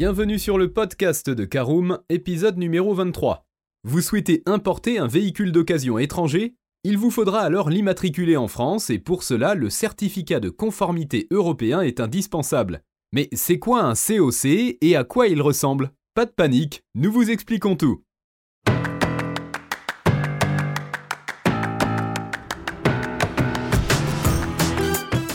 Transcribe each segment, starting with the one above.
Bienvenue sur le podcast de Caroom, épisode numéro 23. Vous souhaitez importer un véhicule d'occasion étranger? Il vous faudra alors l'immatriculer en France et pour cela, le certificat de conformité européen est indispensable. Mais c'est quoi un COC et à quoi il ressemble? Pas de panique, nous vous expliquons tout.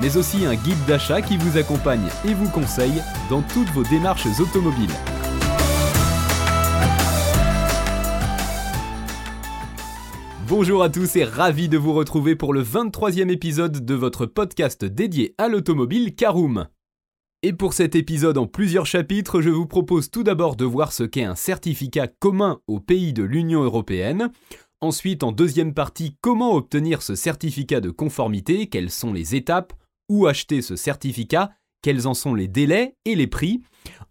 mais aussi un guide d'achat qui vous accompagne et vous conseille dans toutes vos démarches automobiles. Bonjour à tous et ravi de vous retrouver pour le 23e épisode de votre podcast dédié à l'automobile Caroom. Et pour cet épisode en plusieurs chapitres, je vous propose tout d'abord de voir ce qu'est un certificat commun aux pays de l'Union européenne. Ensuite, en deuxième partie, comment obtenir ce certificat de conformité, quelles sont les étapes, où acheter ce certificat, quels en sont les délais et les prix.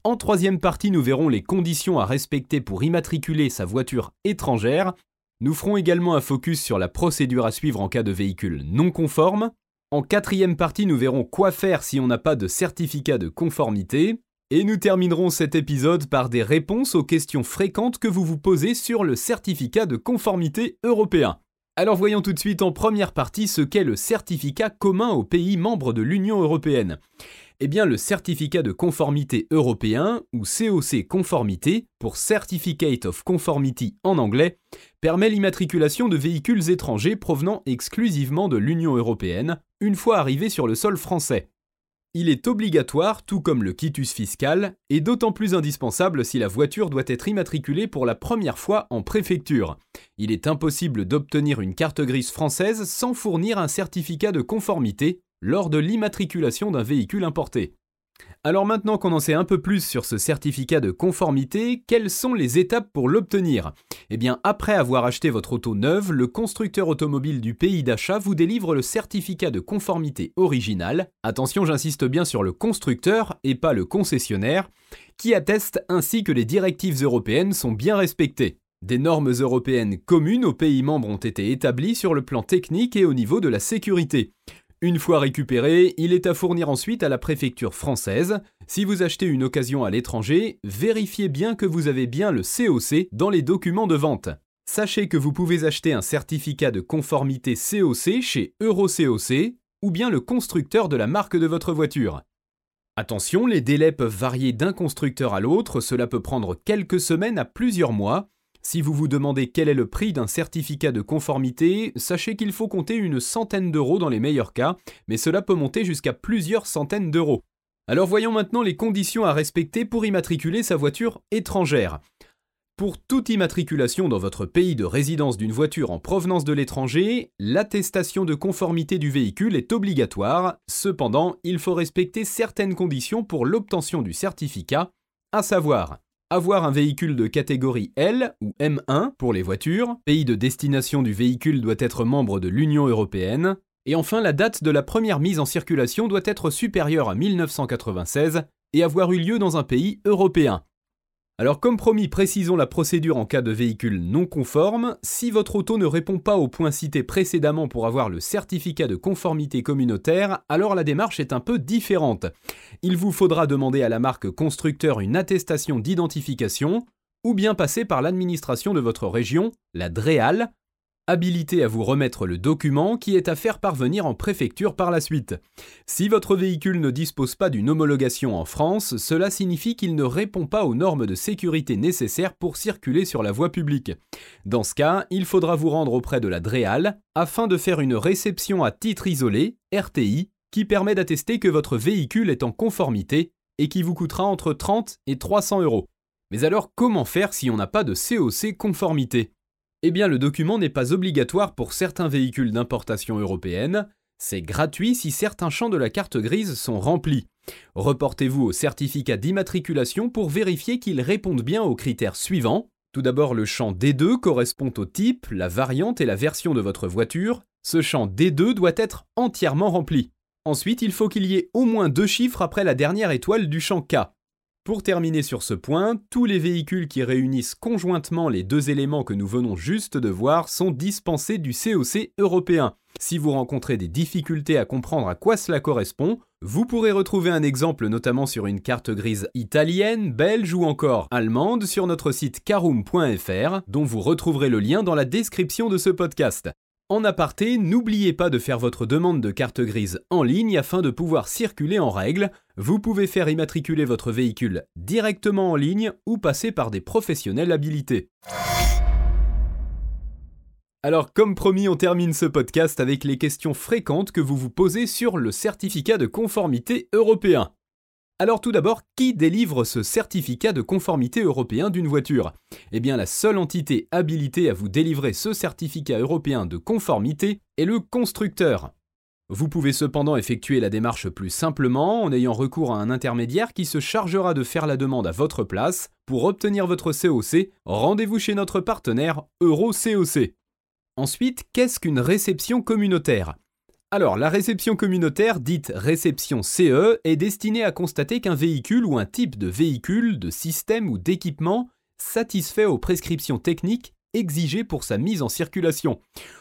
En troisième partie, nous verrons les conditions à respecter pour immatriculer sa voiture étrangère. Nous ferons également un focus sur la procédure à suivre en cas de véhicule non conforme. En quatrième partie, nous verrons quoi faire si on n'a pas de certificat de conformité. Et nous terminerons cet épisode par des réponses aux questions fréquentes que vous vous posez sur le certificat de conformité européen. Alors voyons tout de suite en première partie ce qu'est le certificat commun aux pays membres de l'Union européenne. Eh bien le certificat de conformité européen, ou COC conformité, pour Certificate of Conformity en anglais, permet l'immatriculation de véhicules étrangers provenant exclusivement de l'Union européenne, une fois arrivés sur le sol français. Il est obligatoire, tout comme le quitus fiscal, et d'autant plus indispensable si la voiture doit être immatriculée pour la première fois en préfecture. Il est impossible d'obtenir une carte grise française sans fournir un certificat de conformité lors de l'immatriculation d'un véhicule importé. Alors maintenant qu'on en sait un peu plus sur ce certificat de conformité, quelles sont les étapes pour l'obtenir? Eh bien, après avoir acheté votre auto neuve, le constructeur automobile du pays d'achat vous délivre le certificat de conformité original. Attention, j'insiste bien sur le constructeur et pas le concessionnaire, qui atteste ainsi que les directives européennes sont bien respectées. Des normes européennes communes aux pays membres ont été établies sur le plan technique et au niveau de la sécurité. Une fois récupéré, il est à fournir ensuite à la préfecture française. Si vous achetez une occasion à l'étranger, vérifiez bien que vous avez bien le COC dans les documents de vente. Sachez que vous pouvez acheter un certificat de conformité COC chez EuroCOC ou bien le constructeur de la marque de votre voiture. Attention, les délais peuvent varier d'un constructeur à l'autre, cela peut prendre quelques semaines à plusieurs mois, si vous vous demandez quel est le prix d'un certificat de conformité, sachez qu'il faut compter une centaine d'euros dans les meilleurs cas, mais cela peut monter jusqu'à plusieurs centaines d'euros. Alors voyons maintenant les conditions à respecter pour immatriculer sa voiture étrangère. Pour toute immatriculation dans votre pays de résidence d'une voiture en provenance de l'étranger, l'attestation de conformité du véhicule est obligatoire, cependant il faut respecter certaines conditions pour l'obtention du certificat, à savoir avoir un véhicule de catégorie L ou M1 pour les voitures, pays de destination du véhicule doit être membre de l'Union européenne, et enfin la date de la première mise en circulation doit être supérieure à 1996 et avoir eu lieu dans un pays européen. Alors comme promis, précisons la procédure en cas de véhicule non conforme. Si votre auto ne répond pas aux points cités précédemment pour avoir le certificat de conformité communautaire, alors la démarche est un peu différente. Il vous faudra demander à la marque constructeur une attestation d'identification, ou bien passer par l'administration de votre région, la DREAL, habilité à vous remettre le document qui est à faire parvenir en préfecture par la suite. Si votre véhicule ne dispose pas d'une homologation en France, cela signifie qu'il ne répond pas aux normes de sécurité nécessaires pour circuler sur la voie publique. Dans ce cas, il faudra vous rendre auprès de la DREAL afin de faire une réception à titre isolé, RTI, qui permet d'attester que votre véhicule est en conformité et qui vous coûtera entre 30 et 300 euros. Mais alors comment faire si on n'a pas de COC conformité? Eh bien, le document n'est pas obligatoire pour certains véhicules d'importation européenne, c'est gratuit si certains champs de la carte grise sont remplis. Reportez-vous au certificat d'immatriculation pour vérifier qu'ils répondent bien aux critères suivants Tout d'abord, le champ D2 correspond au type, la variante et la version de votre voiture. Ce champ D2 doit être entièrement rempli. Ensuite, il faut qu'il y ait au moins deux chiffres après la dernière étoile du champ K. Pour terminer sur ce point, tous les véhicules qui réunissent conjointement les deux éléments que nous venons juste de voir sont dispensés du COC européen. Si vous rencontrez des difficultés à comprendre à quoi cela correspond, vous pourrez retrouver un exemple notamment sur une carte grise italienne, belge ou encore allemande sur notre site caroom.fr dont vous retrouverez le lien dans la description de ce podcast. En aparté, n'oubliez pas de faire votre demande de carte grise en ligne afin de pouvoir circuler en règle. Vous pouvez faire immatriculer votre véhicule directement en ligne ou passer par des professionnels habilités. Alors comme promis, on termine ce podcast avec les questions fréquentes que vous vous posez sur le certificat de conformité européen. Alors tout d'abord, qui délivre ce certificat de conformité européen d'une voiture? Eh bien la seule entité habilitée à vous délivrer ce certificat européen de conformité est le constructeur. Vous pouvez cependant effectuer la démarche plus simplement en ayant recours à un intermédiaire qui se chargera de faire la demande à votre place. Pour obtenir votre COC, rendez-vous chez notre partenaire EuroCOC. Ensuite, qu'est-ce qu'une réception communautaire? Alors, la réception communautaire, dite réception CE, est destinée à constater qu'un véhicule ou un type de véhicule, de système ou d'équipement satisfait aux prescriptions techniques exigées pour sa mise en circulation.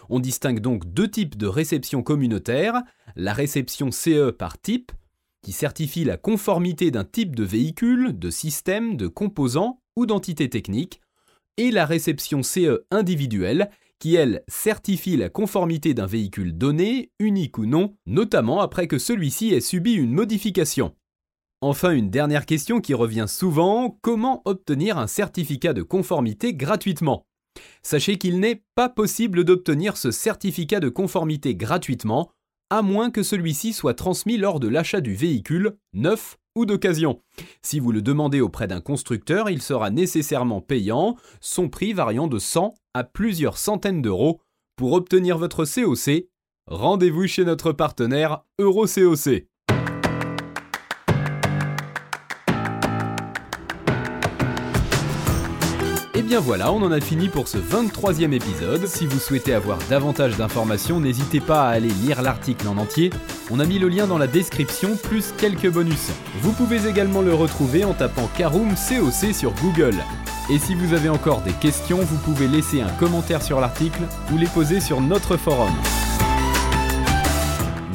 On distingue donc deux types de réception communautaire, la réception CE par type, qui certifie la conformité d'un type de véhicule, de système, de composants ou d'entité technique, et la réception CE individuelle, qui, elle, certifie la conformité d'un véhicule donné, unique ou non, notamment après que celui-ci ait subi une modification. Enfin, une dernière question qui revient souvent, comment obtenir un certificat de conformité gratuitement? Sachez qu'il n'est pas possible d'obtenir ce certificat de conformité gratuitement, à moins que celui-ci soit transmis lors de l'achat du véhicule, neuf ou d'occasion. Si vous le demandez auprès d'un constructeur, il sera nécessairement payant, son prix variant de 100 à plusieurs centaines d'euros. Pour obtenir votre COC, rendez-vous chez notre partenaire EuroCOC. Bien voilà, on en a fini pour ce 23e épisode. Si vous souhaitez avoir davantage d'informations, n'hésitez pas à aller lire l'article en entier. On a mis le lien dans la description, plus quelques bonus. Vous pouvez également le retrouver en tapant Caroom COC sur Google. Et si vous avez encore des questions, vous pouvez laisser un commentaire sur l'article ou les poser sur notre forum.